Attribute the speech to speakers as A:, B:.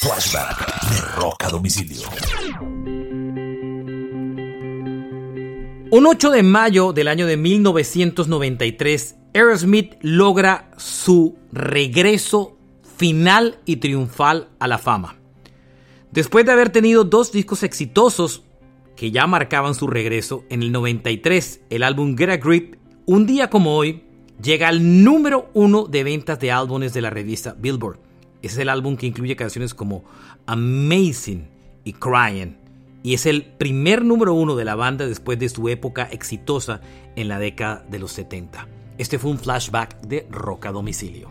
A: Flashback de Roca Domicilio.
B: Un 8 de mayo del año de 1993, Aerosmith logra su regreso final y triunfal a la fama. Después de haber tenido dos discos exitosos que ya marcaban su regreso, en el 93 el álbum Get a Grip, un día como hoy, llega al número uno de ventas de álbumes de la revista Billboard. Es el álbum que incluye canciones como Amazing y Crying y es el primer número uno de la banda después de su época exitosa en la década de los 70. Este fue un flashback de Roca Domicilio.